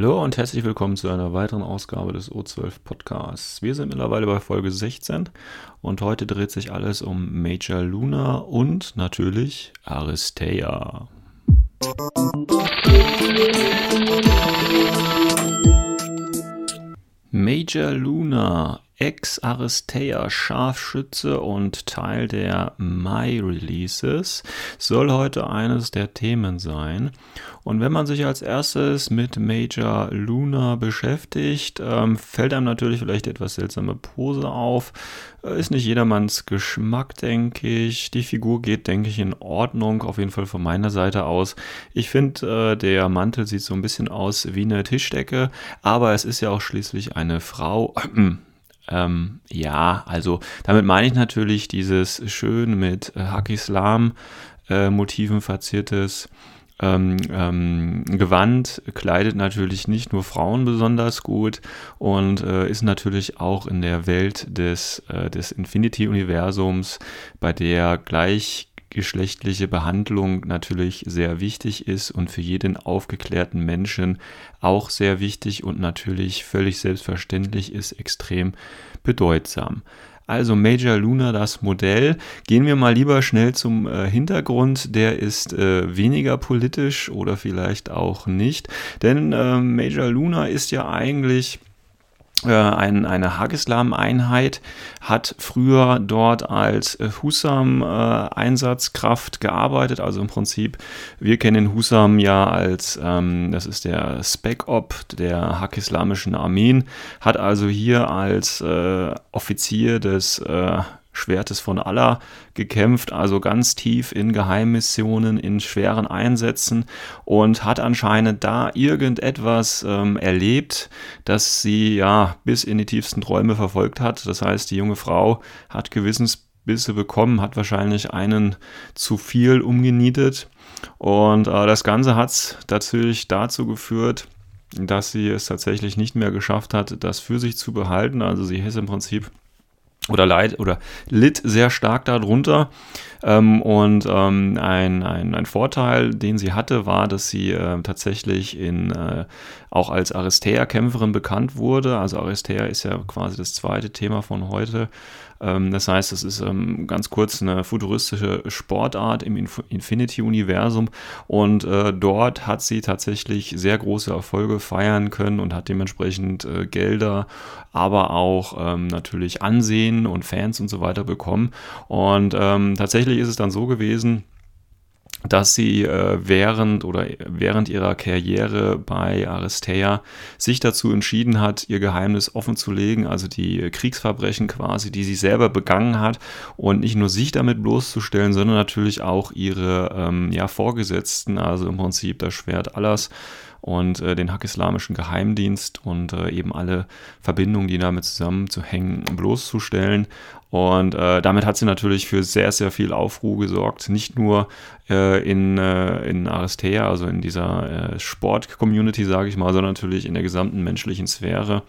Hallo und herzlich willkommen zu einer weiteren Ausgabe des O12 Podcasts. Wir sind mittlerweile bei Folge 16 und heute dreht sich alles um Major Luna und natürlich Aristea. Major Luna Ex-Aristea Scharfschütze und Teil der Mai-Releases soll heute eines der Themen sein. Und wenn man sich als erstes mit Major Luna beschäftigt, ähm, fällt einem natürlich vielleicht etwas seltsame Pose auf. Äh, ist nicht jedermanns Geschmack, denke ich. Die Figur geht, denke ich, in Ordnung, auf jeden Fall von meiner Seite aus. Ich finde, äh, der Mantel sieht so ein bisschen aus wie eine Tischdecke, aber es ist ja auch schließlich eine Frau. Ähm, ja, also damit meine ich natürlich dieses schön mit Hakislam-Motiven äh, verziertes ähm, ähm, Gewand kleidet natürlich nicht nur Frauen besonders gut und äh, ist natürlich auch in der Welt des, äh, des Infinity-Universums, bei der gleich geschlechtliche Behandlung natürlich sehr wichtig ist und für jeden aufgeklärten Menschen auch sehr wichtig und natürlich völlig selbstverständlich ist, extrem bedeutsam. Also Major Luna, das Modell. Gehen wir mal lieber schnell zum äh, Hintergrund. Der ist äh, weniger politisch oder vielleicht auch nicht. Denn äh, Major Luna ist ja eigentlich ein, eine Hagislam-Einheit, hat früher dort als äh, Husam-Einsatzkraft äh, gearbeitet. Also im Prinzip, wir kennen Husam ja als, ähm, das ist der Spec-Op der hakislamischen Armeen, hat also hier als äh, Offizier des äh, Schwertes von Allah gekämpft, also ganz tief in Geheimmissionen, in schweren Einsätzen und hat anscheinend da irgendetwas ähm, erlebt, das sie ja bis in die tiefsten Träume verfolgt hat. Das heißt, die junge Frau hat Gewissensbisse bekommen, hat wahrscheinlich einen zu viel umgenietet und äh, das Ganze hat natürlich dazu geführt, dass sie es tatsächlich nicht mehr geschafft hat, das für sich zu behalten. Also sie ist im Prinzip oder leid oder litt sehr stark darunter. Ähm, und ähm, ein, ein, ein Vorteil, den sie hatte, war, dass sie äh, tatsächlich in, äh, auch als Aristea-Kämpferin bekannt wurde. Also Aristea ist ja quasi das zweite Thema von heute. Ähm, das heißt, es ist ähm, ganz kurz eine futuristische Sportart im Inf Infinity-Universum und äh, dort hat sie tatsächlich sehr große Erfolge feiern können und hat dementsprechend äh, Gelder, aber auch ähm, natürlich Ansehen und Fans und so weiter bekommen. Und tatsächlich ist es dann so gewesen, dass sie äh, während oder während ihrer Karriere bei Aristea sich dazu entschieden hat, ihr Geheimnis offen zu legen, also die Kriegsverbrechen quasi, die sie selber begangen hat und nicht nur sich damit bloßzustellen, sondern natürlich auch ihre ähm, ja, Vorgesetzten, also im Prinzip das Schwert Allahs und äh, den Hackislamischen Geheimdienst und äh, eben alle Verbindungen, die damit zusammenzuhängen, bloßzustellen. Und äh, damit hat sie natürlich für sehr, sehr viel Aufruhr gesorgt. Nicht nur äh, in, äh, in Aristea, also in dieser äh, Sport-Community, sage ich mal, sondern natürlich in der gesamten menschlichen Sphäre.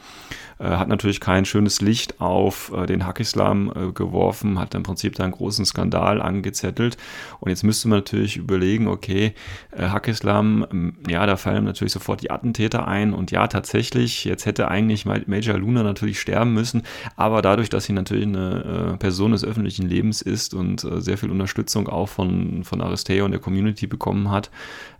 Äh, hat natürlich kein schönes Licht auf äh, den Hackislam äh, geworfen, hat im Prinzip da einen großen Skandal angezettelt. Und jetzt müsste man natürlich überlegen, okay, Hackislam, ja, da fallen natürlich sofort die Attentäter ein. Und ja, tatsächlich, jetzt hätte eigentlich Major Luna natürlich sterben müssen, aber dadurch, dass sie natürlich eine Person des öffentlichen Lebens ist und sehr viel Unterstützung auch von, von Aristeo und der Community bekommen hat,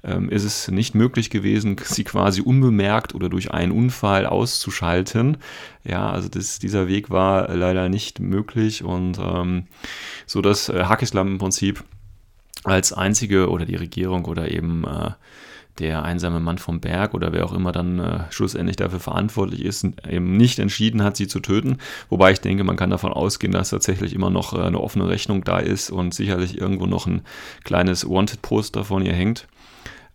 ähm, ist es nicht möglich gewesen, sie quasi unbemerkt oder durch einen Unfall auszuschalten. Ja, also das, dieser Weg war leider nicht möglich und ähm, so dass äh, Hakislam im Prinzip als einzige oder die Regierung oder eben äh, der einsame Mann vom Berg oder wer auch immer dann äh, schlussendlich dafür verantwortlich ist, eben nicht entschieden hat, sie zu töten. Wobei ich denke, man kann davon ausgehen, dass tatsächlich immer noch äh, eine offene Rechnung da ist und sicherlich irgendwo noch ein kleines Wanted-Poster von ihr hängt.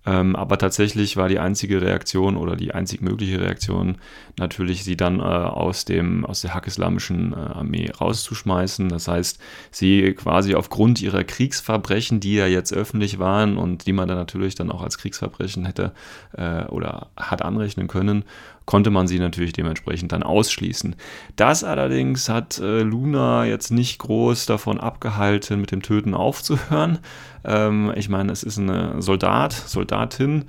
Ähm, aber tatsächlich war die einzige Reaktion oder die einzig mögliche Reaktion natürlich, sie dann äh, aus, dem, aus der hakislamischen äh, Armee rauszuschmeißen. Das heißt, sie quasi aufgrund ihrer Kriegsverbrechen, die ja jetzt öffentlich waren und die man dann natürlich dann auch als Kriegsverbrechen hätte äh, oder hat anrechnen können, konnte man sie natürlich dementsprechend dann ausschließen. Das allerdings hat äh, Luna jetzt nicht groß davon abgehalten, mit dem Töten aufzuhören. Ähm, ich meine, es ist eine Soldat, Soldatin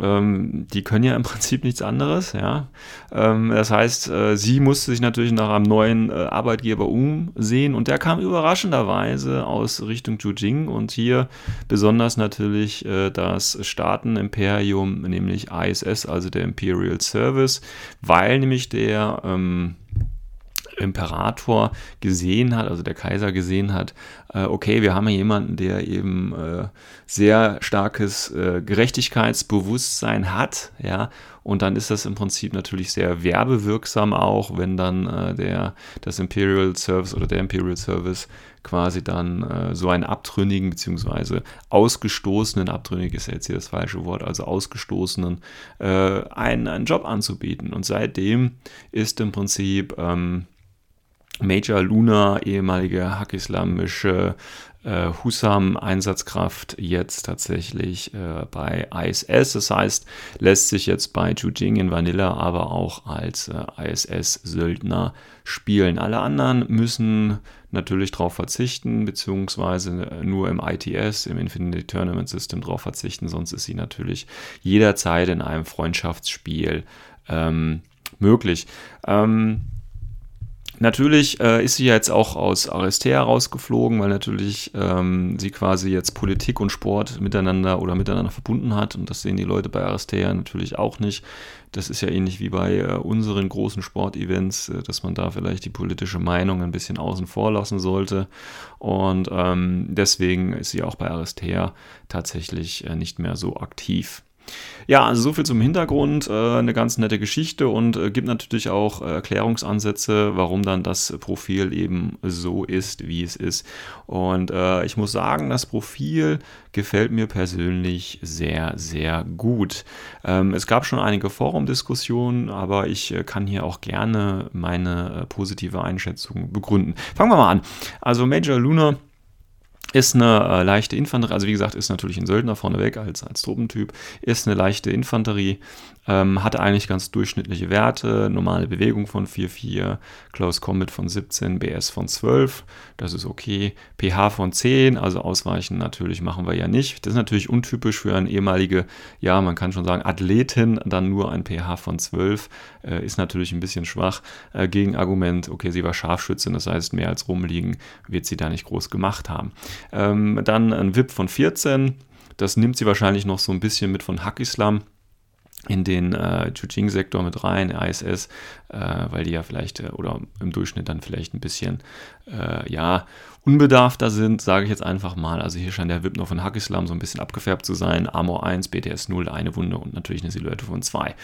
ähm, die können ja im Prinzip nichts anderes. Ja? Ähm, das heißt, äh, sie musste sich natürlich nach einem neuen äh, Arbeitgeber umsehen und der kam überraschenderweise aus Richtung Jujing und hier besonders natürlich äh, das Staatenimperium, nämlich ISS, also der Imperial Service, weil nämlich der ähm, Imperator gesehen hat, also der Kaiser gesehen hat, äh, okay, wir haben hier jemanden, der eben äh, sehr starkes äh, Gerechtigkeitsbewusstsein hat, ja, und dann ist das im Prinzip natürlich sehr werbewirksam auch, wenn dann äh, der, das Imperial Service oder der Imperial Service quasi dann äh, so einen abtrünnigen beziehungsweise ausgestoßenen, abtrünnig ist jetzt hier das falsche Wort, also ausgestoßenen, äh, einen, einen Job anzubieten. Und seitdem ist im Prinzip ähm, Major Luna, ehemalige hakislamische äh, Husam-Einsatzkraft, jetzt tatsächlich äh, bei ISS. Das heißt, lässt sich jetzt bei Jujing in Vanilla aber auch als äh, ISS-Söldner spielen. Alle anderen müssen natürlich darauf verzichten, beziehungsweise nur im ITS, im Infinity Tournament System darauf verzichten, sonst ist sie natürlich jederzeit in einem Freundschaftsspiel ähm, möglich. Ähm, Natürlich äh, ist sie jetzt auch aus Aristea rausgeflogen, weil natürlich ähm, sie quasi jetzt Politik und Sport miteinander oder miteinander verbunden hat. Und das sehen die Leute bei Aristea natürlich auch nicht. Das ist ja ähnlich wie bei äh, unseren großen Sportevents, äh, dass man da vielleicht die politische Meinung ein bisschen außen vor lassen sollte. Und ähm, deswegen ist sie auch bei Aristea tatsächlich äh, nicht mehr so aktiv. Ja, also so viel zum Hintergrund, äh, eine ganz nette Geschichte und äh, gibt natürlich auch äh, Erklärungsansätze, warum dann das Profil eben so ist, wie es ist. Und ich muss sagen, das Profil gefällt mir persönlich sehr, sehr gut. Ähm, es gab schon einige Forumdiskussionen, aber ich kann hier auch gerne meine positive Einschätzung begründen. Fangen wir mal an. Also Major Luna ist eine äh, leichte Infanterie, also wie gesagt, ist natürlich ein Söldner vorneweg als, als Truppentyp, ist eine leichte Infanterie, ähm, hatte eigentlich ganz durchschnittliche Werte, normale Bewegung von 4,4, Close Combat von 17, BS von 12, das ist okay, pH von 10, also ausweichen natürlich machen wir ja nicht. Das ist natürlich untypisch für eine ehemalige, ja, man kann schon sagen, Athletin, dann nur ein pH von 12, äh, ist natürlich ein bisschen schwach. Äh, Gegenargument, okay, sie war Scharfschützin, das heißt, mehr als rumliegen wird sie da nicht groß gemacht haben. Ähm, dann ein VIP von 14, das nimmt sie wahrscheinlich noch so ein bisschen mit von Hack-Islam in den äh, Jujing-Sektor mit rein, ISS, äh, weil die ja vielleicht äh, oder im Durchschnitt dann vielleicht ein bisschen äh, ja unbedarfter sind, sage ich jetzt einfach mal. Also hier scheint der VIP noch von Hackislam so ein bisschen abgefärbt zu sein. Armor 1, BTS 0, eine Wunde und natürlich eine Silhouette von 2.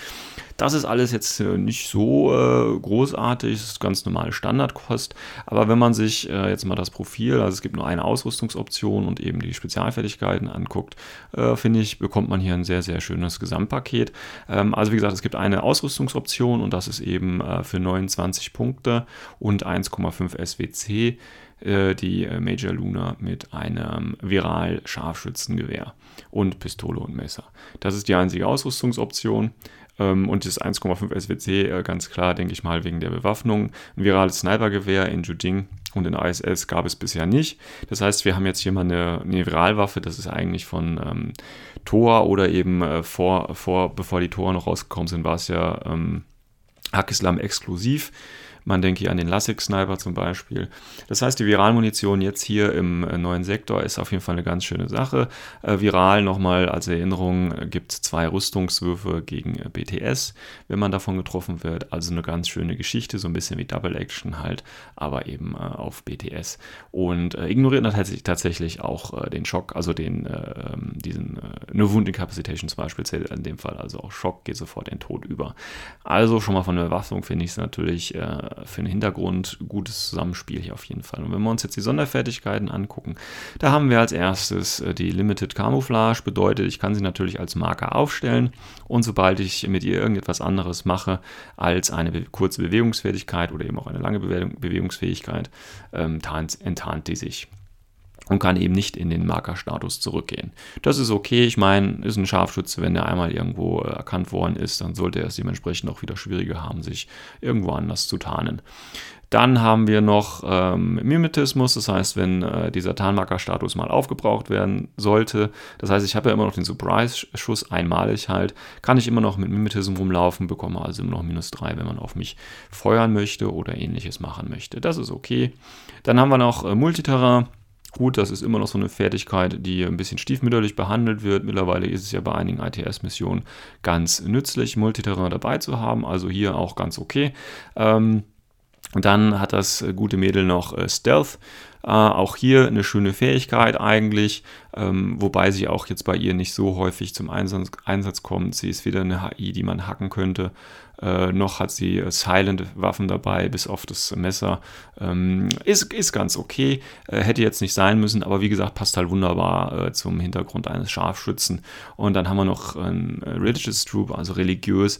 Das ist alles jetzt äh, nicht so äh, großartig, das ist ganz normale Standardkost. Aber wenn man sich äh, jetzt mal das Profil, also es gibt nur eine Ausrüstungsoption und eben die Spezialfertigkeiten anguckt, äh, finde ich, bekommt man hier ein sehr, sehr schönes Gesamtpaket. Ähm, also wie gesagt, es gibt eine Ausrüstungsoption und das ist eben äh, für 29 Punkte und 1,5 SWC die äh, Major Luna mit einem Viral-Scharfschützengewehr und Pistole und Messer. Das ist die einzige Ausrüstungsoption. Ähm, und das 1,5 SWC äh, ganz klar, denke ich mal, wegen der Bewaffnung. Ein virales Snipergewehr in Jujing und in ISS gab es bisher nicht. Das heißt, wir haben jetzt hier mal eine, eine Viralwaffe, das ist eigentlich von ähm, Tor oder eben äh, vor, vor, bevor die Tor noch rausgekommen sind, war es ja ähm, Hakislam exklusiv. Man denke hier an den Lassig Sniper zum Beispiel. Das heißt, die Viralmunition jetzt hier im äh, neuen Sektor ist auf jeden Fall eine ganz schöne Sache. Äh, viral nochmal als Erinnerung äh, gibt es zwei Rüstungswürfe gegen äh, BTS, wenn man davon getroffen wird. Also eine ganz schöne Geschichte, so ein bisschen wie Double Action halt, aber eben äh, auf BTS. Und äh, ignoriert natürlich tatsächlich auch den Schock, also den, ähm, diesen, eine Wound Incapacitation zum Beispiel zählt in dem Fall, also auch Schock geht sofort in Tod über. Also schon mal von der Bewaffnung finde ich es natürlich für den Hintergrund gutes Zusammenspiel hier auf jeden Fall. Und wenn wir uns jetzt die Sonderfertigkeiten angucken, da haben wir als erstes äh, die Limited Camouflage, bedeutet, ich kann sie natürlich als Marker aufstellen und sobald ich mit ihr irgendetwas anderes mache als eine kurze Bewegungsfähigkeit oder eben auch eine lange Bewegungsfähigkeit, ähm, enttarnt die sich. Und kann eben nicht in den Markerstatus zurückgehen. Das ist okay, ich meine, ist ein Scharfschütze, wenn er einmal irgendwo äh, erkannt worden ist, dann sollte er es dementsprechend auch wieder schwieriger haben, sich irgendwo anders zu tarnen. Dann haben wir noch ähm, Mimetismus, das heißt, wenn äh, dieser Tarnmarkerstatus mal aufgebraucht werden sollte, das heißt, ich habe ja immer noch den Surprise-Schuss einmalig halt, kann ich immer noch mit Mimetism rumlaufen, bekomme also immer noch minus 3, wenn man auf mich feuern möchte oder ähnliches machen möchte. Das ist okay. Dann haben wir noch äh, Multiterrain. Gut, das ist immer noch so eine Fertigkeit, die ein bisschen stiefmütterlich behandelt wird. Mittlerweile ist es ja bei einigen ITS-Missionen ganz nützlich, Multiterrain dabei zu haben. Also hier auch ganz okay. Ähm, dann hat das gute Mädel noch äh, Stealth. Äh, auch hier eine schöne Fähigkeit eigentlich, ähm, wobei sie auch jetzt bei ihr nicht so häufig zum Einsatz, Einsatz kommt. Sie ist wieder eine HI, die man hacken könnte. Äh, noch hat sie äh, Silent-Waffen dabei, bis auf das Messer. Ähm, ist, ist ganz okay. Äh, hätte jetzt nicht sein müssen, aber wie gesagt, passt halt wunderbar äh, zum Hintergrund eines Scharfschützen. Und dann haben wir noch ein Religious Troop, also religiös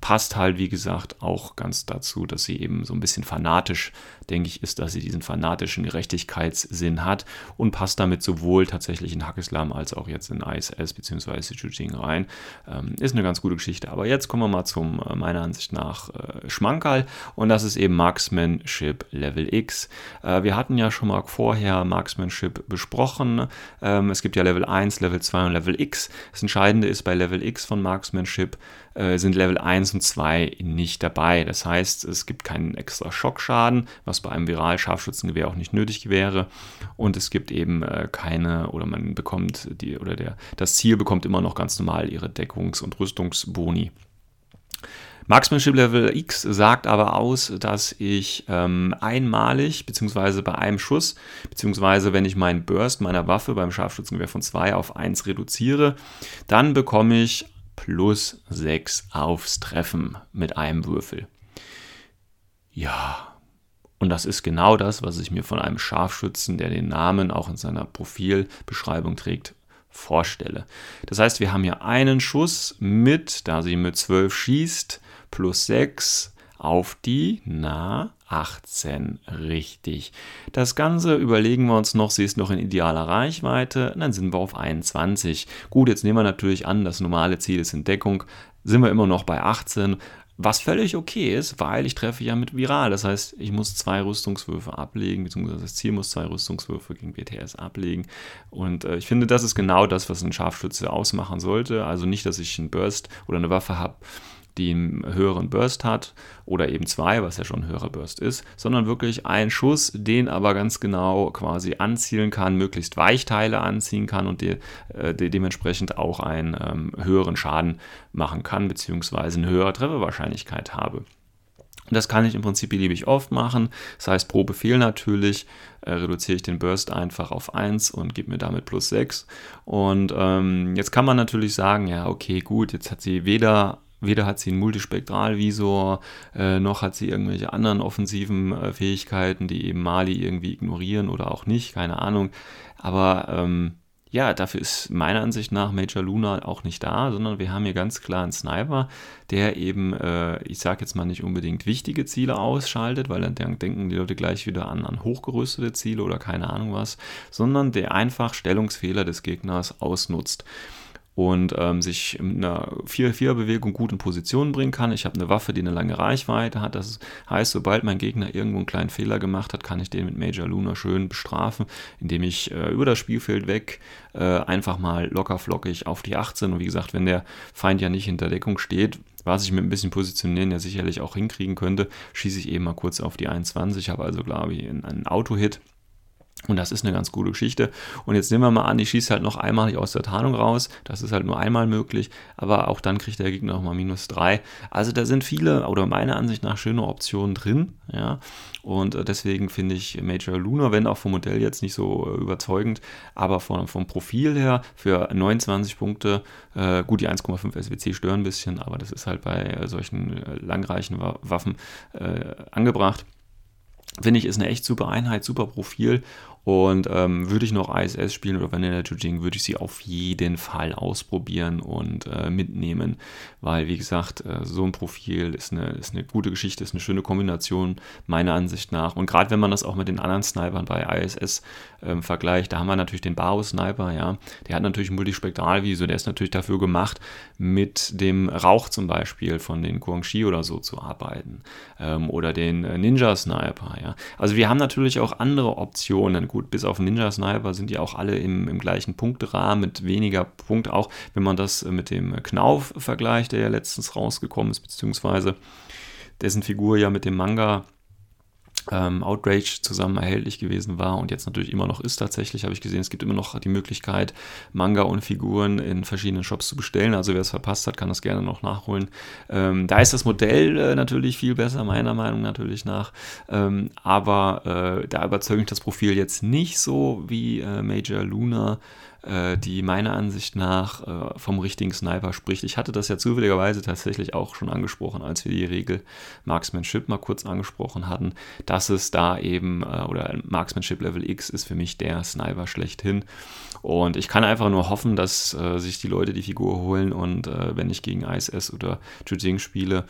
passt halt, wie gesagt, auch ganz dazu, dass sie eben so ein bisschen fanatisch, denke ich, ist, dass sie diesen fanatischen Gerechtigkeitssinn hat und passt damit sowohl tatsächlich in Hackislam als auch jetzt in ISS bzw. Jujing rein. Ähm, ist eine ganz gute Geschichte. Aber jetzt kommen wir mal zum, äh, meiner Ansicht nach, äh, Schmankerl und das ist eben Marksmanship Level X. Äh, wir hatten ja schon mal vorher Marksmanship besprochen. Ähm, es gibt ja Level 1, Level 2 und Level X. Das Entscheidende ist bei Level X von Marksmanship, äh, sind Level 1 und 2 nicht dabei. Das heißt, es gibt keinen extra Schockschaden, was bei einem Viral-Scharfschützengewehr auch nicht nötig wäre. Und es gibt eben äh, keine, oder man bekommt die, oder der, das Ziel bekommt immer noch ganz normal ihre Deckungs- und Rüstungsboni. Marksmanship Level X sagt aber aus, dass ich ähm, einmalig, beziehungsweise bei einem Schuss, beziehungsweise wenn ich meinen Burst meiner Waffe beim Scharfschützengewehr von 2 auf 1 reduziere, dann bekomme ich plus 6 aufs Treffen mit einem Würfel. Ja, und das ist genau das, was ich mir von einem Scharfschützen, der den Namen auch in seiner Profilbeschreibung trägt, vorstelle. Das heißt, wir haben hier einen Schuss mit, da sie mit 12 schießt, plus 6 auf die, na, 18, richtig. Das Ganze überlegen wir uns noch, sie ist noch in idealer Reichweite, dann sind wir auf 21. Gut, jetzt nehmen wir natürlich an, das normale Ziel ist Entdeckung, sind wir immer noch bei 18, was völlig okay ist, weil ich treffe ja mit Viral. Das heißt, ich muss zwei Rüstungswürfe ablegen, beziehungsweise das Ziel muss zwei Rüstungswürfe gegen BTS ablegen. Und äh, ich finde, das ist genau das, was ein Scharfschütze ausmachen sollte. Also nicht, dass ich einen Burst oder eine Waffe habe, die einen höheren Burst hat oder eben zwei, was ja schon ein höherer Burst ist, sondern wirklich ein Schuss, den aber ganz genau quasi anzielen kann, möglichst Weichteile anziehen kann und die, äh, dementsprechend auch einen ähm, höheren Schaden machen kann, beziehungsweise eine höhere Trefferwahrscheinlichkeit habe. Das kann ich im Prinzip beliebig oft machen. Das heißt, pro Befehl natürlich äh, reduziere ich den Burst einfach auf 1 und gebe mir damit plus 6. Und ähm, jetzt kann man natürlich sagen, ja, okay, gut, jetzt hat sie weder Weder hat sie einen Multispektralvisor, äh, noch hat sie irgendwelche anderen offensiven äh, Fähigkeiten, die eben Mali irgendwie ignorieren oder auch nicht, keine Ahnung. Aber ähm, ja, dafür ist meiner Ansicht nach Major Luna auch nicht da, sondern wir haben hier ganz klar einen Sniper, der eben, äh, ich sage jetzt mal nicht unbedingt wichtige Ziele ausschaltet, weil dann denken die Leute gleich wieder an, an hochgerüstete Ziele oder keine Ahnung was, sondern der einfach Stellungsfehler des Gegners ausnutzt und ähm, sich in einer 4-4-Bewegung gut in Position bringen kann. Ich habe eine Waffe, die eine lange Reichweite hat. Das heißt, sobald mein Gegner irgendwo einen kleinen Fehler gemacht hat, kann ich den mit Major Luna schön bestrafen, indem ich äh, über das Spielfeld weg äh, einfach mal locker flockig auf die 18 und wie gesagt, wenn der Feind ja nicht hinter Deckung steht, was ich mit ein bisschen Positionieren ja sicherlich auch hinkriegen könnte, schieße ich eben mal kurz auf die 21, habe also glaube ich einen Auto-Hit und das ist eine ganz gute Geschichte. Und jetzt nehmen wir mal an, ich schieße halt noch einmal aus der Tarnung raus. Das ist halt nur einmal möglich. Aber auch dann kriegt der Gegner nochmal minus 3. Also da sind viele, oder meiner Ansicht nach, schöne Optionen drin. Ja. Und äh, deswegen finde ich Major Luna, wenn auch vom Modell jetzt nicht so äh, überzeugend, aber vom, vom Profil her für 29 Punkte, äh, gut, die 1,5 SWC stören ein bisschen, aber das ist halt bei äh, solchen langreichen Waffen äh, angebracht finde ich, ist eine echt super Einheit, super Profil Und ähm, würde ich noch ISS spielen oder Vanilla Jujing, würde ich sie auf jeden Fall ausprobieren und äh, mitnehmen, weil, wie gesagt, äh, so ein Profil ist eine, ist eine gute Geschichte, ist eine schöne Kombination, meiner Ansicht nach. Und gerade wenn man das auch mit den anderen Snipern bei ISS ähm, vergleicht, da haben wir natürlich den Bao-Sniper, ja, der hat natürlich ein Multispektralvisor, der ist natürlich dafür gemacht, mit dem Rauch zum Beispiel von den Guangxi oder so zu arbeiten ähm, oder den äh, Ninja-Sniper, ja. Also wir haben natürlich auch andere Optionen, gut, bis auf Ninja-Sniper sind die auch alle im, im gleichen Punktrahmen mit weniger Punkt, auch. Wenn man das äh, mit dem Knauf vergleicht, der ja letztens rausgekommen ist, beziehungsweise dessen Figur ja mit dem Manga ähm, Outrage zusammen erhältlich gewesen war und jetzt natürlich immer noch ist tatsächlich, habe ich gesehen, es gibt immer noch die Möglichkeit, Manga und Figuren in verschiedenen Shops zu bestellen. Also wer es verpasst hat, kann das gerne noch nachholen. Ähm, da ist das Modell äh, natürlich viel besser, meiner Meinung natürlich nach. Ähm, aber äh, da überzeugt mich das Profil jetzt nicht so wie äh, Major Luna die meiner Ansicht nach äh, vom richtigen Sniper spricht. Ich hatte das ja zufälligerweise tatsächlich auch schon angesprochen, als wir die Regel Marksmanship mal kurz angesprochen hatten, dass es da eben, äh, oder Marksmanship Level X ist für mich der Sniper schlechthin. Und ich kann einfach nur hoffen, dass äh, sich die Leute die Figur holen und äh, wenn ich gegen ISS oder Jujing spiele,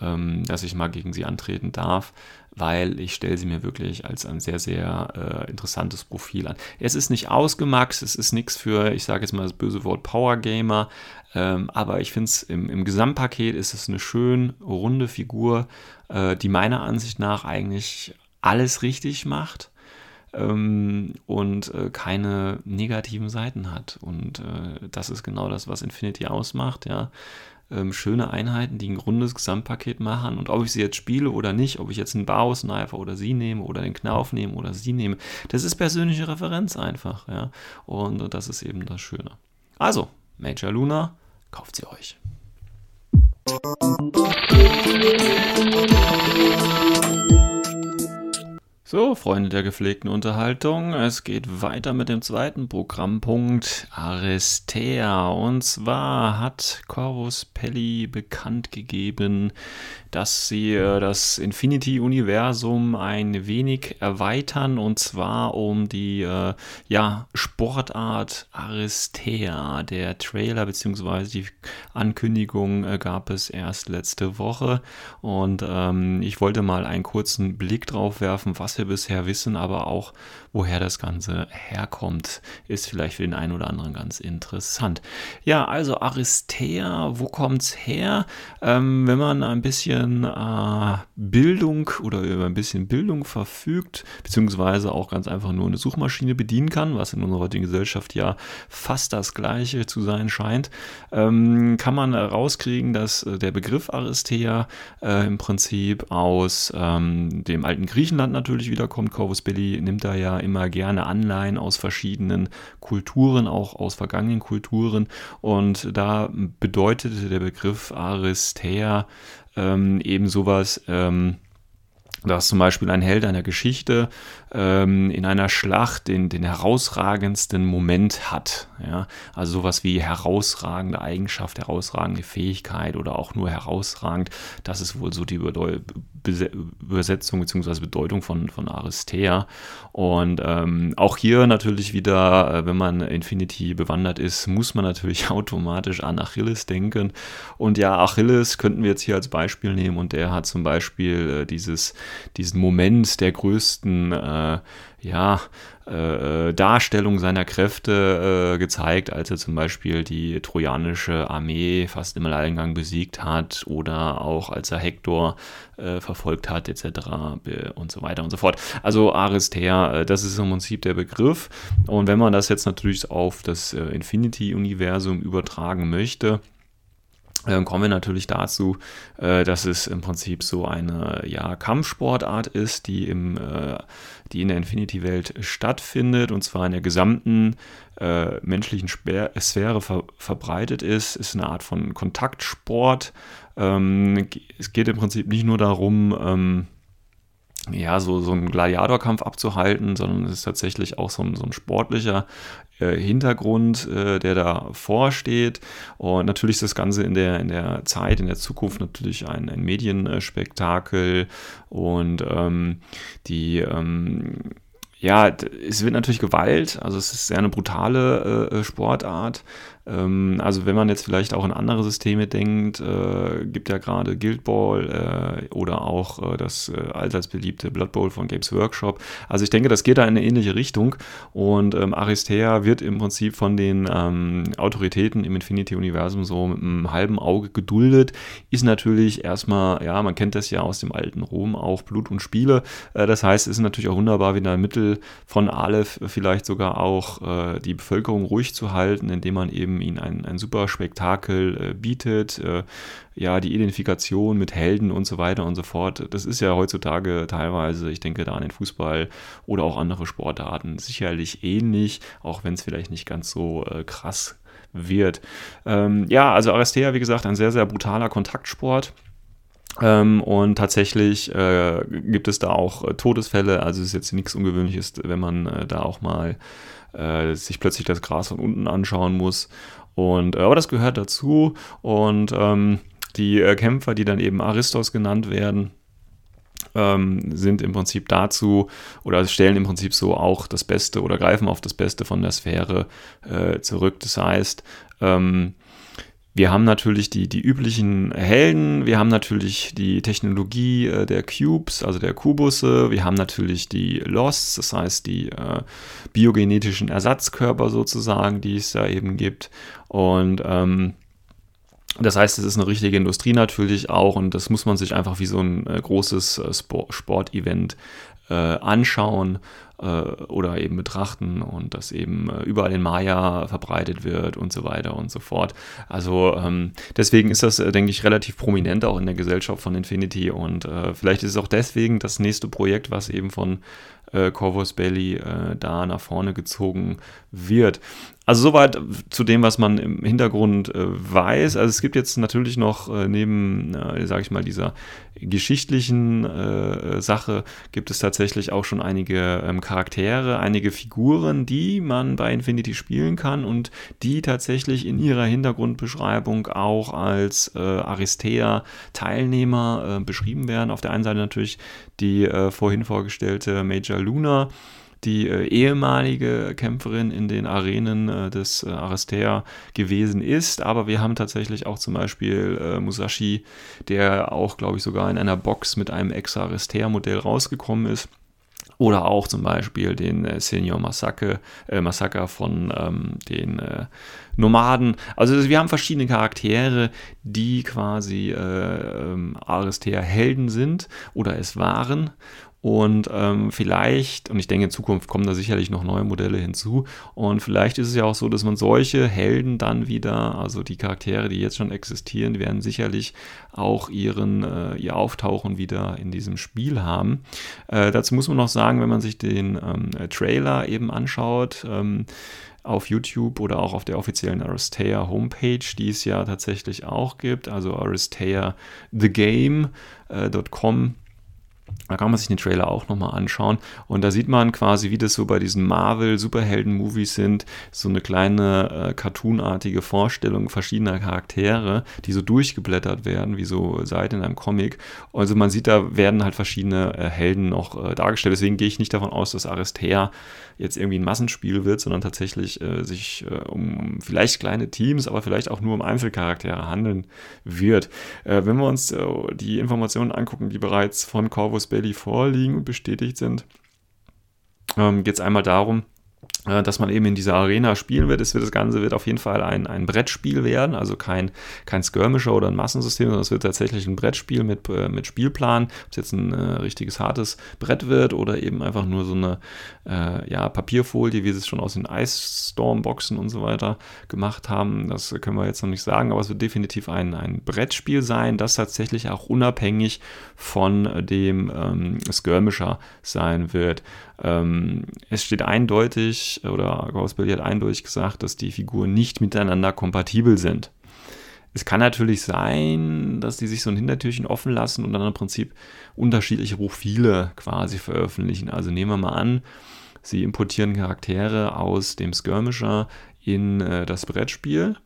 ähm, dass ich mal gegen sie antreten darf weil ich stelle sie mir wirklich als ein sehr, sehr äh, interessantes Profil an. Es ist nicht ausgemaxt, es ist nichts für, ich sage jetzt mal das böse Wort Power Gamer, ähm, aber ich finde es im, im, Gesamtpaket ist es eine schön runde Figur, äh, die meiner Ansicht nach eigentlich alles richtig macht ähm, und äh, keine negativen Seiten hat. Und äh, das ist genau das, was Infinity ausmacht, ja ähm, schöne Einheiten, die ein rundes Gesamtpaket machen. Und ob ich sie jetzt spiele oder nicht, ob ich jetzt einen Bausniper oder sie nehme oder den Knauf nehme oder sie nehme, das ist persönliche Referenz einfach. Ja? Und das ist eben das Schöne. Also, Major Luna, kauft sie euch. So, Freunde der gepflegten Unterhaltung, es geht weiter mit dem zweiten Programmpunkt Aristea. Und zwar hat Corvus Pelli bekannt gegeben, dass sie äh, das Infinity-Universum ein wenig erweitern und zwar um die äh, ja, Sportart Aristea. Der Trailer bzw. die Ankündigung äh, gab es erst letzte Woche und ähm, ich wollte mal einen kurzen Blick drauf werfen, was wir bisher wissen, aber auch woher das Ganze herkommt, ist vielleicht für den einen oder anderen ganz interessant. Ja, also Aristea, wo kommt es her? Ähm, wenn man ein bisschen äh, Bildung oder über ein bisschen Bildung verfügt, beziehungsweise auch ganz einfach nur eine Suchmaschine bedienen kann, was in unserer heutigen Gesellschaft ja fast das gleiche zu sein scheint, ähm, kann man rauskriegen, dass äh, der Begriff Aristea äh, im Prinzip aus ähm, dem alten Griechenland natürlich wiederkommt. Corvus Belli nimmt da ja immer gerne Anleihen aus verschiedenen Kulturen, auch aus vergangenen Kulturen. Und da bedeutete der Begriff Aristea ähm, eben sowas. Ähm, dass zum Beispiel ein Held einer Geschichte ähm, in einer Schlacht den, den herausragendsten Moment hat. Ja? Also sowas wie herausragende Eigenschaft, herausragende Fähigkeit oder auch nur herausragend. Das ist wohl so die Übersetzung bzw. Bedeutung von, von Aristea. Und ähm, auch hier natürlich wieder, äh, wenn man Infinity bewandert ist, muss man natürlich automatisch an Achilles denken. Und ja, Achilles könnten wir jetzt hier als Beispiel nehmen und der hat zum Beispiel äh, dieses diesen Moment der größten, äh, ja, äh, Darstellung seiner Kräfte äh, gezeigt, als er zum Beispiel die trojanische Armee fast im Alleingang besiegt hat oder auch als er Hektor äh, verfolgt hat, etc. und so weiter und so fort. Also Aristea, äh, das ist im Prinzip der Begriff. Und wenn man das jetzt natürlich auf das äh, Infinity-Universum übertragen möchte, kommen wir natürlich dazu, äh, dass es im Prinzip so eine ja, Kampfsportart ist, die, im, äh, die in der Infinity-Welt stattfindet und zwar in der gesamten äh, menschlichen Sphäre ver verbreitet ist. Ist eine Art von Kontaktsport. Ähm, es geht im Prinzip nicht nur darum, ähm, ja, so, so einen Gladiatorkampf abzuhalten, sondern es ist tatsächlich auch so ein, so ein sportlicher äh, Hintergrund, äh, der da vorsteht. Und natürlich ist das Ganze in der, in der Zeit, in der Zukunft natürlich ein, ein Medienspektakel und ähm, die ähm, ja, es wird natürlich Gewalt, also es ist sehr eine brutale äh, Sportart. Ähm, also wenn man jetzt vielleicht auch in andere Systeme denkt, äh, gibt ja gerade Guild Ball äh, oder auch äh, das äh, allseits beliebte Blood Bowl von Games Workshop. Also ich denke, das geht da in eine ähnliche Richtung und ähm, Aristea wird im Prinzip von den ähm, Autoritäten im Infinity-Universum so mit einem halben Auge geduldet. Ist natürlich erstmal, ja, man kennt das ja aus dem alten Rom, auch Blut und Spiele. Äh, das heißt, es ist natürlich auch wunderbar, wieder ein Mittel von Aleph vielleicht sogar auch äh, die Bevölkerung ruhig zu halten, indem man eben ihnen ein, ein super Spektakel äh, bietet. Äh, ja, die Identifikation mit Helden und so weiter und so fort. Das ist ja heutzutage teilweise, ich denke da an den Fußball oder auch andere Sportarten, sicherlich ähnlich, auch wenn es vielleicht nicht ganz so äh, krass wird. Ähm, ja, also Aristea, wie gesagt, ein sehr, sehr brutaler Kontaktsport. Ähm, und tatsächlich äh, gibt es da auch äh, Todesfälle. Also es ist jetzt nichts Ungewöhnliches, wenn man äh, da auch mal äh, sich plötzlich das Gras von unten anschauen muss. Und, äh, aber das gehört dazu. Und ähm, die Kämpfer, die dann eben Aristos genannt werden, ähm, sind im Prinzip dazu oder stellen im Prinzip so auch das Beste oder greifen auf das Beste von der Sphäre zurück. Das heißt, ähm, wir haben natürlich die, die üblichen Helden, wir haben natürlich die Technologie äh, der Cubes, also der Kubusse, wir haben natürlich die Losts, das heißt die äh, biogenetischen Ersatzkörper sozusagen, die es da eben gibt. Und ähm, das heißt, es ist eine richtige Industrie natürlich auch und das muss man sich einfach wie so ein äh, großes äh, Sportevent äh, anschauen äh, oder eben betrachten und das eben äh, überall in Maya verbreitet wird und so weiter und so fort. Also ähm, deswegen ist das, äh, denke ich, relativ prominent auch in der Gesellschaft von Infinity und äh, vielleicht ist es auch deswegen das nächste Projekt, was eben von Corvus Belly äh, da nach vorne gezogen wird. Also soweit zu dem, was man im Hintergrund äh, weiß. Also es gibt jetzt natürlich noch äh, neben, äh, sage ich mal, dieser geschichtlichen äh, Sache, gibt es tatsächlich auch schon einige ähm, Charaktere, einige Figuren, die man bei Infinity spielen kann und die tatsächlich in ihrer Hintergrundbeschreibung auch als äh, Aristea-Teilnehmer äh, beschrieben werden. Auf der einen Seite natürlich die äh, vorhin vorgestellte Major Luna, die äh, ehemalige Kämpferin in den Arenen äh, des äh, Aristea gewesen ist. Aber wir haben tatsächlich auch zum Beispiel äh, Musashi, der auch, glaube ich, sogar in einer Box mit einem Ex-Aristea-Modell rausgekommen ist. Oder auch zum Beispiel den äh, Senior Masake, äh, Massaker von ähm, den äh, Nomaden. Also wir haben verschiedene Charaktere, die quasi äh, ähm, Aristea Helden sind oder es waren und ähm, vielleicht, und ich denke, in Zukunft kommen da sicherlich noch neue Modelle hinzu. Und vielleicht ist es ja auch so, dass man solche Helden dann wieder, also die Charaktere, die jetzt schon existieren, werden sicherlich auch ihren, äh, ihr Auftauchen wieder in diesem Spiel haben. Äh, dazu muss man noch sagen, wenn man sich den ähm, Trailer eben anschaut, ähm, auf YouTube oder auch auf der offiziellen Aristea Homepage, die es ja tatsächlich auch gibt, also aristeathegame.com. Da kann man sich den Trailer auch nochmal anschauen. Und da sieht man quasi, wie das so bei diesen Marvel-Superhelden-Movies sind, so eine kleine äh, cartoonartige Vorstellung verschiedener Charaktere, die so durchgeblättert werden, wie so Seiten in einem Comic. Also man sieht, da werden halt verschiedene äh, Helden noch äh, dargestellt. Deswegen gehe ich nicht davon aus, dass Aristea jetzt irgendwie ein Massenspiel wird, sondern tatsächlich äh, sich äh, um vielleicht kleine Teams, aber vielleicht auch nur um Einzelcharaktere handeln wird. Äh, wenn wir uns äh, die Informationen angucken, die bereits von Corvus Belli vorliegen und bestätigt sind, ähm, geht es einmal darum, dass man eben in dieser Arena spielen wird. Es wird das Ganze wird auf jeden Fall ein, ein Brettspiel werden, also kein, kein Skirmisher oder ein Massensystem, sondern es wird tatsächlich ein Brettspiel mit, äh, mit Spielplan. Ob es jetzt ein äh, richtiges hartes Brett wird oder eben einfach nur so eine äh, ja, Papierfolie, wie sie es schon aus den Ice Storm Boxen und so weiter gemacht haben. Das können wir jetzt noch nicht sagen, aber es wird definitiv ein, ein Brettspiel sein, das tatsächlich auch unabhängig von dem ähm, Skirmisher sein wird. Ähm, es steht eindeutig, oder Ghostbilly hat eindeutig gesagt, dass die Figuren nicht miteinander kompatibel sind. Es kann natürlich sein, dass die sich so ein Hintertürchen offen lassen und dann im Prinzip unterschiedliche Profile quasi veröffentlichen. Also nehmen wir mal an, sie importieren Charaktere aus dem Skirmisher in äh, das Brettspiel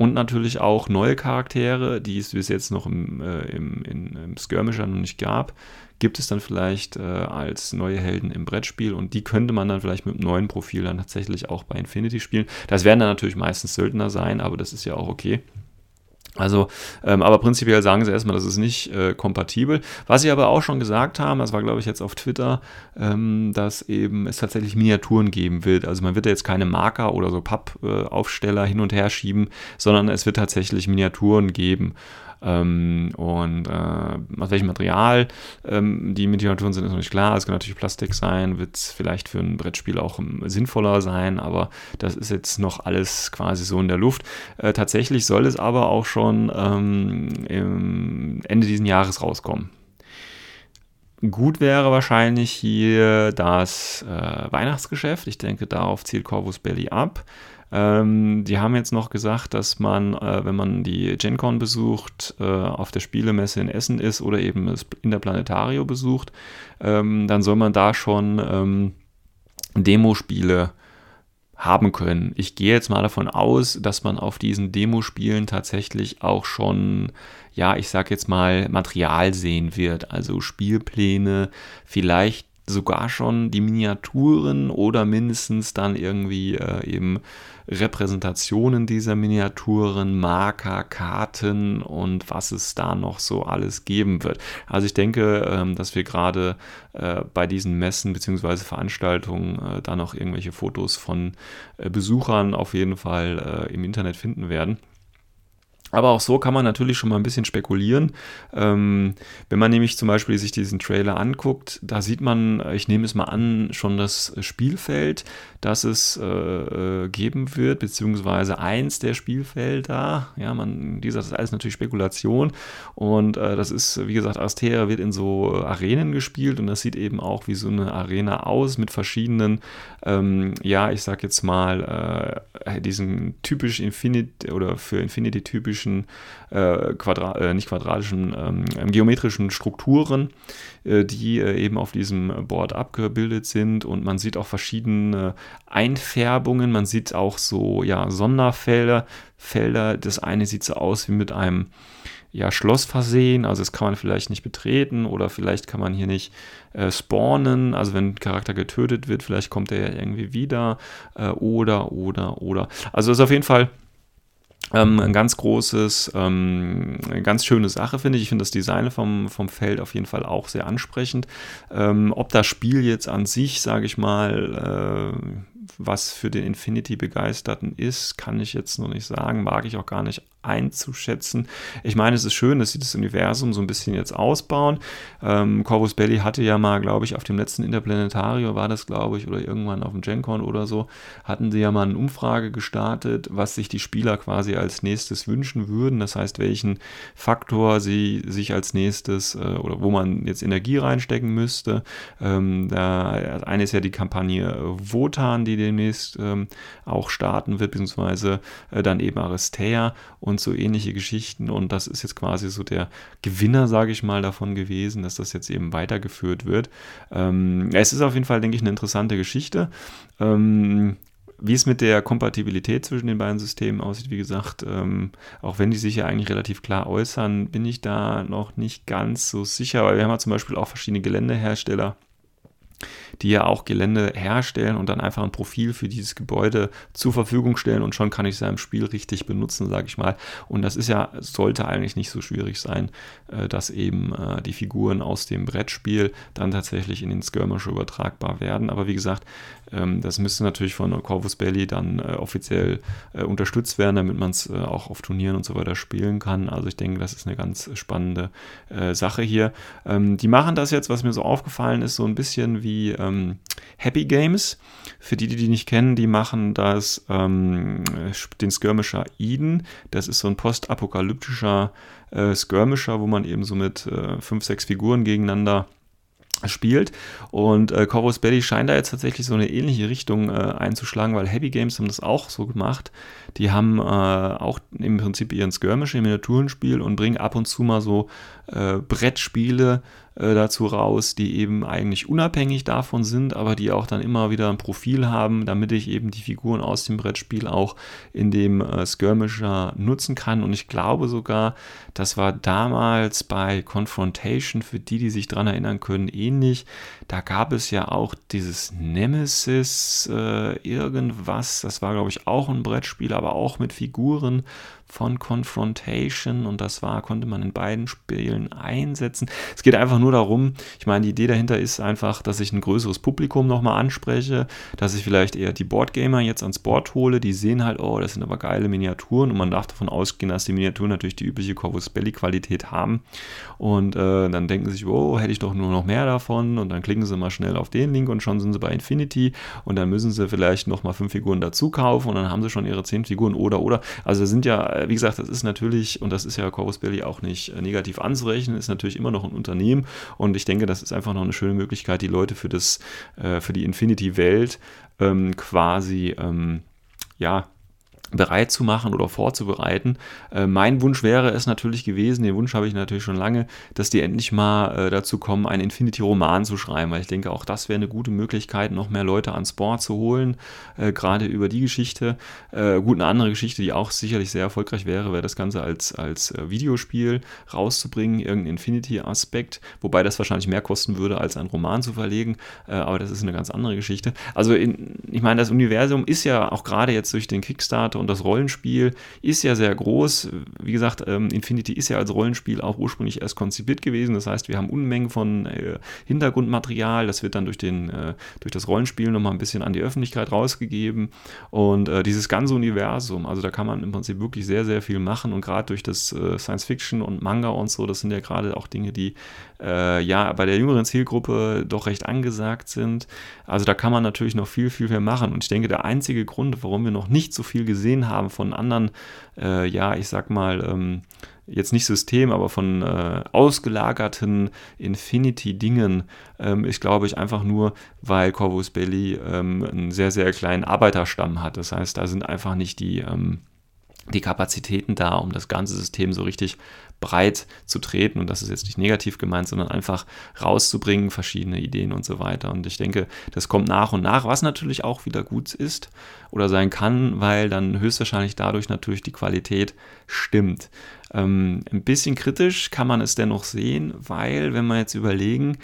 und natürlich auch neue Charaktere, die es bis jetzt noch im, äh, im, in, im Skirmisher noch nicht gab, gibt es dann vielleicht äh, als neue Helden im Brettspiel und die könnte man dann vielleicht mit einem neuen Profil dann tatsächlich auch bei Infinity spielen. Das werden dann natürlich meistens Söldner sein, aber das ist ja auch okay. Also, ähm, aber prinzipiell sagen sie erstmal, das ist nicht äh, kompatibel. Was sie aber auch schon gesagt haben, das war glaube ich jetzt auf Twitter, ähm, dass eben es tatsächlich Miniaturen geben wird. Also man wird ja jetzt keine Marker oder so Pappaufsteller äh, hin und her schieben, sondern es wird tatsächlich Miniaturen geben. Ähm, und äh, aus welchem Material ähm, die Miniaturen sind, ist noch nicht klar. Es kann natürlich Plastik sein, wird vielleicht für ein Brettspiel auch ähm, sinnvoller sein, aber das ist jetzt noch alles quasi so in der Luft. Äh, tatsächlich soll es aber auch schon ähm, Ende dieses Jahres rauskommen. Gut wäre wahrscheinlich hier das äh, Weihnachtsgeschäft. Ich denke, darauf zielt Corvus Belly ab. Ähm, die haben jetzt noch gesagt, dass man, äh, wenn man die GenCon besucht, äh, auf der Spielemesse in Essen ist oder eben das Interplanetario besucht, ähm, dann soll man da schon ähm, Demospiele haben können. Ich gehe jetzt mal davon aus, dass man auf diesen Demospielen tatsächlich auch schon, ja, ich sag jetzt mal, Material sehen wird, also Spielpläne, vielleicht sogar schon die Miniaturen oder mindestens dann irgendwie äh, eben Repräsentationen dieser Miniaturen, Marker, Karten und was es da noch so alles geben wird. Also ich denke, ähm, dass wir gerade äh, bei diesen Messen bzw. Veranstaltungen äh, da noch irgendwelche Fotos von äh, Besuchern auf jeden Fall im Internet finden werden. Aber auch so kann man natürlich schon mal ein bisschen spekulieren. Ähm, wenn man nämlich zum Beispiel sich diesen Trailer anguckt, da sieht man, ich nehme es mal an, schon das Spielfeld, das es äh, äh, geben wird, beziehungsweise eins der Spielfelder. Ja, man, dieser, ist alles natürlich Spekulation. Und äh, das ist, wie gesagt, Asteria wird in so Arenen gespielt und das sieht eben auch wie so eine Arena aus mit verschiedenen, ähm, ja, ich sag jetzt mal, äh, diesen typisch Infinity oder für Infinity typisch typischen äh, Quadra äh, nicht quadratischen, ähm, geometrischen Strukturen, äh, die äh, eben auf diesem Board abgebildet sind. Und man sieht auch verschiedene Einfärbungen, man sieht auch so ja, Sonderfelder, Felder. Das eine sieht so aus wie mit einem ja, Schloss versehen, also das kann man vielleicht nicht betreten oder vielleicht kann man hier nicht äh, spawnen, also wenn ein Charakter getötet wird, vielleicht kommt er ja irgendwie wieder äh, oder, oder, oder. Also das ist auf jeden Fall ähm, ein ganz großes, ähm, ganz schöne Sache, finde ich. Ich finde das Design vom, vom Feld auf jeden Fall auch sehr ansprechend. Ähm, ob das Spiel jetzt an sich, sage ich mal, äh, was für den Infinity-Begeisterten ist, kann ich jetzt noch nicht sagen, mag ich auch gar nicht einzuschätzen. Ich meine, es ist schön, dass sie das Universum so ein bisschen jetzt ausbauen. Ähm, Corvus Belli hatte ja mal, glaube ich, auf dem letzten Interplanetario war das, glaube ich, oder irgendwann auf dem GenCon oder so, hatten sie ja mal eine Umfrage gestartet, was sich die Spieler quasi als nächstes wünschen würden. Das heißt, welchen Faktor sie sich als nächstes äh, oder wo man jetzt Energie reinstecken müsste. Ähm, da, eine ist ja die Kampagne Wotan, die demnächst ähm, auch starten wird, beziehungsweise äh, dann eben Aristea und so ähnliche Geschichten. Und das ist jetzt quasi so der Gewinner, sage ich mal, davon gewesen, dass das jetzt eben weitergeführt wird. Ähm, es ist auf jeden Fall, denke ich, eine interessante Geschichte. Ähm, wie es mit der Kompatibilität zwischen den beiden Systemen aussieht, wie gesagt, ähm, auch wenn die sich ja eigentlich relativ klar äußern, bin ich da noch nicht ganz so sicher, weil wir haben ja zum Beispiel auch verschiedene Geländehersteller, die ja auch Gelände herstellen und dann einfach ein Profil für dieses Gebäude zur Verfügung stellen und schon kann ich es ja im Spiel richtig benutzen, sage ich mal. Und das ist ja, sollte eigentlich nicht so schwierig sein, äh, dass eben äh, die Figuren aus dem Brettspiel dann tatsächlich in den Skirmisher übertragbar werden. Aber wie gesagt, ähm, das müsste natürlich von Corvus Belli dann äh, offiziell unterstützt werden, damit man es auch auf Turnieren und so weiter spielen kann. Also ich denke, das ist eine ganz spannende Sache hier. Ähm, die machen das jetzt, was mir so aufgefallen ist, so ein bisschen wie ähm, Happy Games. Für die, die die nicht kennen, die machen das, ähm, den Skirmisher Eden. Das ist so ein postapokalyptischer äh, Skirmisher, wo man eben so mit äh, fünf, sechs Figuren gegeneinander spielt. Und äh, Corvus Belli scheint da jetzt tatsächlich so eine ähnliche Richtung äh, einzuschlagen, weil Heavy Games haben das auch so gemacht. Die haben äh, auch im Prinzip ihren Skirmish im Miniaturenspiel und bringen ab und zu mal so äh, Brettspiele äh, dazu raus, die eben eigentlich unabhängig davon sind, aber die auch dann immer wieder ein Profil haben, damit ich eben die Figuren aus dem Brettspiel auch in dem äh, Skirmisher nutzen kann. Und ich glaube sogar, das war damals bei Confrontation, für die, die sich daran erinnern können, ähnlich. Da gab es ja auch dieses Nemesis äh, irgendwas, das war glaube ich auch ein Brettspiel, aber auch mit Figuren von Confrontation und das war, konnte man in beiden Spielen einsetzen. Es geht einfach nur darum, ich meine, die Idee dahinter ist einfach, dass ich ein größeres Publikum nochmal anspreche, dass ich vielleicht eher die Boardgamer jetzt ans Board hole, die sehen halt, oh, das sind aber geile Miniaturen. Und man darf davon ausgehen, dass die Miniaturen natürlich die übliche Corvus Belli Qualität haben. Und äh, dann denken sie sich, oh, hätte ich doch nur noch mehr davon. Und dann klicken sie mal schnell auf den Link und schon sind sie bei Infinity. Und dann müssen sie vielleicht nochmal fünf Figuren dazu kaufen. Und dann haben sie schon ihre zehn Figuren oder oder, also sind ja äh, wie gesagt, das ist natürlich, und das ist ja Corvus Belli auch nicht äh, negativ anzurechnen, ist natürlich immer noch ein Unternehmen. Und ich denke, das ist einfach noch eine schöne Möglichkeit, die Leute für, das, äh, für die Infinity-Welt ähm, quasi, ähm, ja, bereit zu machen oder vorzubereiten. Äh, mein Wunsch wäre es natürlich gewesen, den Wunsch habe ich natürlich schon lange, dass die endlich mal äh, dazu kommen, einen Infinity-Roman zu schreiben, weil ich denke, auch das wäre eine gute Möglichkeit, noch mehr Leute ans Board zu holen, äh, gerade über die Geschichte. Äh, gut, eine andere Geschichte, die auch sicherlich sehr erfolgreich wäre, wäre das Ganze als, als äh, Videospiel rauszubringen, irgendein Infinity-Aspekt, wobei das wahrscheinlich mehr kosten würde, als einen Roman zu verlegen, äh, aber das ist eine ganz andere Geschichte. Also in, ich meine, das Universum ist ja auch gerade jetzt durch den Kickstarter und das Rollenspiel ist ja sehr groß. Wie gesagt, ähm, Infinity ist ja als Rollenspiel auch ursprünglich erst konzipiert gewesen. Das heißt, wir haben Unmengen von äh, Hintergrundmaterial. Das wird dann durch, den, äh, durch das Rollenspiel nochmal ein bisschen an die Öffentlichkeit rausgegeben. Und äh, dieses ganze Universum, also da kann man im Prinzip wirklich sehr, sehr viel machen. Und gerade durch das äh, Science Fiction und Manga und so, das sind ja gerade auch Dinge, die äh, ja bei der jüngeren Zielgruppe doch recht angesagt sind. Also da kann man natürlich noch viel, viel mehr machen. Und ich denke, der einzige Grund, warum wir noch nicht so viel gesehen haben von anderen, äh, ja, ich sag mal, ähm, jetzt nicht System, aber von äh, ausgelagerten Infinity-Dingen ähm, ist, glaube ich, einfach nur, weil Corvus Belli ähm, einen sehr, sehr kleinen Arbeiterstamm hat. Das heißt, da sind einfach nicht die, ähm, die Kapazitäten da, um das ganze System so richtig breit zu treten. Und das ist jetzt nicht negativ gemeint, sondern einfach rauszubringen, verschiedene Ideen und so weiter. Und ich denke, das kommt nach und nach, was natürlich auch wieder gut ist oder sein kann, weil dann höchstwahrscheinlich dadurch natürlich die Qualität stimmt. Ähm, ein bisschen kritisch kann man es dennoch sehen, weil, wenn wir jetzt überlegen,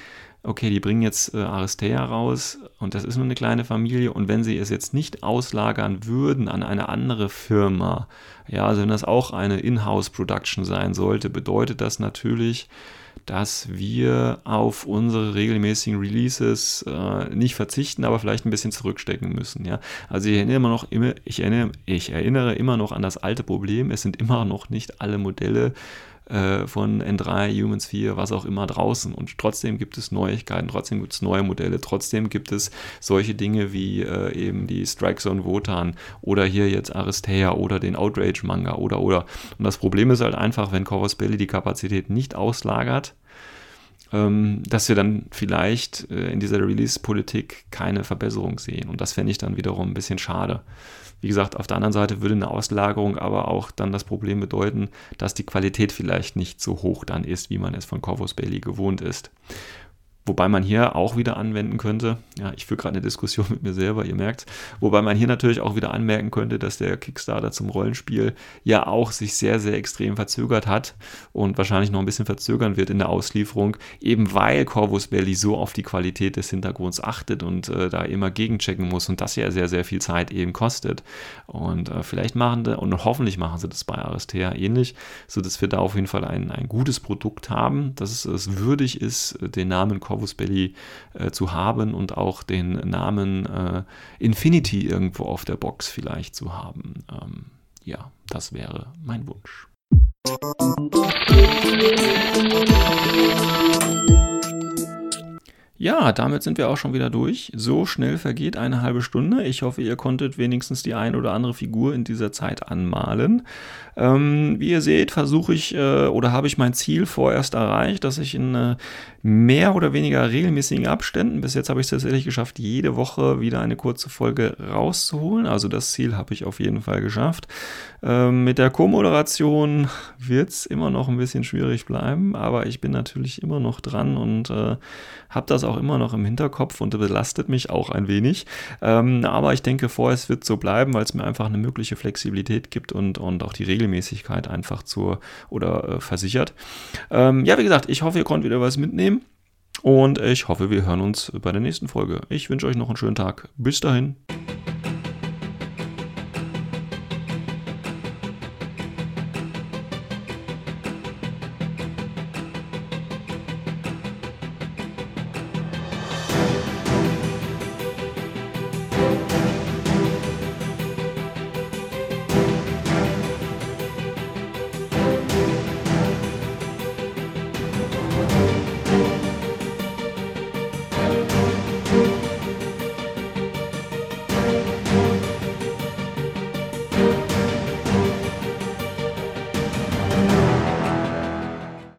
okay, die bringen jetzt äh, Aristea raus und das ist nur eine kleine Familie und wenn sie es jetzt nicht auslagern würden an eine andere Firma, ja, also wenn das auch eine Inhouse-Production sein sollte, bedeutet das natürlich, dass wir auf unsere regelmäßigen Releases äh, nicht verzichten, aber vielleicht ein bisschen zurückstecken müssen. Ja? Also ich erinnere, immer noch, ich, erinnere, ich erinnere immer noch an das alte Problem, es sind immer noch nicht alle Modelle äh, von N3, Humans 4, was auch immer draußen. Und trotzdem gibt es Neuigkeiten, trotzdem gibt es neue Modelle, trotzdem gibt es solche Dinge wie äh, eben die Strike Zone Wotan oder hier jetzt Aristea oder den Outrage Manga oder oder. Und das Problem ist halt einfach, wenn Corvus Belli die Kapazität nicht auslagert, ähm, dass wir dann vielleicht äh, in dieser Release-Politik keine Verbesserung sehen. Und das fände ich dann wiederum ein bisschen schade. Wie gesagt, auf der anderen Seite würde eine Auslagerung aber auch dann das Problem bedeuten, dass die Qualität vielleicht nicht so hoch dann ist, wie man es von Corvus Bailey gewohnt ist. Wobei man hier auch wieder anwenden könnte, ja, ich führe gerade eine Diskussion mit mir selber, ihr merkt, wobei man hier natürlich auch wieder anmerken könnte, dass der Kickstarter zum Rollenspiel ja auch sich sehr, sehr extrem verzögert hat und wahrscheinlich noch ein bisschen verzögern wird in der Auslieferung, eben weil Corvus Belli so auf die Qualität des Hintergrunds achtet und äh, da immer gegenchecken muss und das ja sehr, sehr viel Zeit eben kostet. Und äh, vielleicht machen sie, und hoffentlich machen sie das bei Aristea ähnlich, sodass wir da auf jeden Fall ein, ein gutes Produkt haben, dass es würdig ist, den Namen Corvus Corvus Belli äh, zu haben und auch den Namen äh, Infinity irgendwo auf der Box vielleicht zu haben. Ähm, ja, das wäre mein Wunsch. Ja, damit sind wir auch schon wieder durch. So schnell vergeht eine halbe Stunde. Ich hoffe, ihr konntet wenigstens die ein oder andere Figur in dieser Zeit anmalen. Ähm, wie ihr seht, versuche ich äh, oder habe ich mein Ziel vorerst erreicht, dass ich in äh, mehr oder weniger regelmäßigen Abständen, bis jetzt habe ich es tatsächlich geschafft, jede Woche wieder eine kurze Folge rauszuholen. Also das Ziel habe ich auf jeden Fall geschafft. Ähm, mit der Co-Moderation wird es immer noch ein bisschen schwierig bleiben, aber ich bin natürlich immer noch dran und äh, habe das auch immer noch im Hinterkopf und belastet mich auch ein wenig. Ähm, aber ich denke, vorerst wird so bleiben, weil es mir einfach eine mögliche Flexibilität gibt und, und auch die Regelmäßigkeit einfach zur oder äh, versichert. Ähm, ja, wie gesagt, ich hoffe, ihr konntet wieder was mitnehmen. Und ich hoffe, wir hören uns bei der nächsten Folge. Ich wünsche euch noch einen schönen Tag. Bis dahin.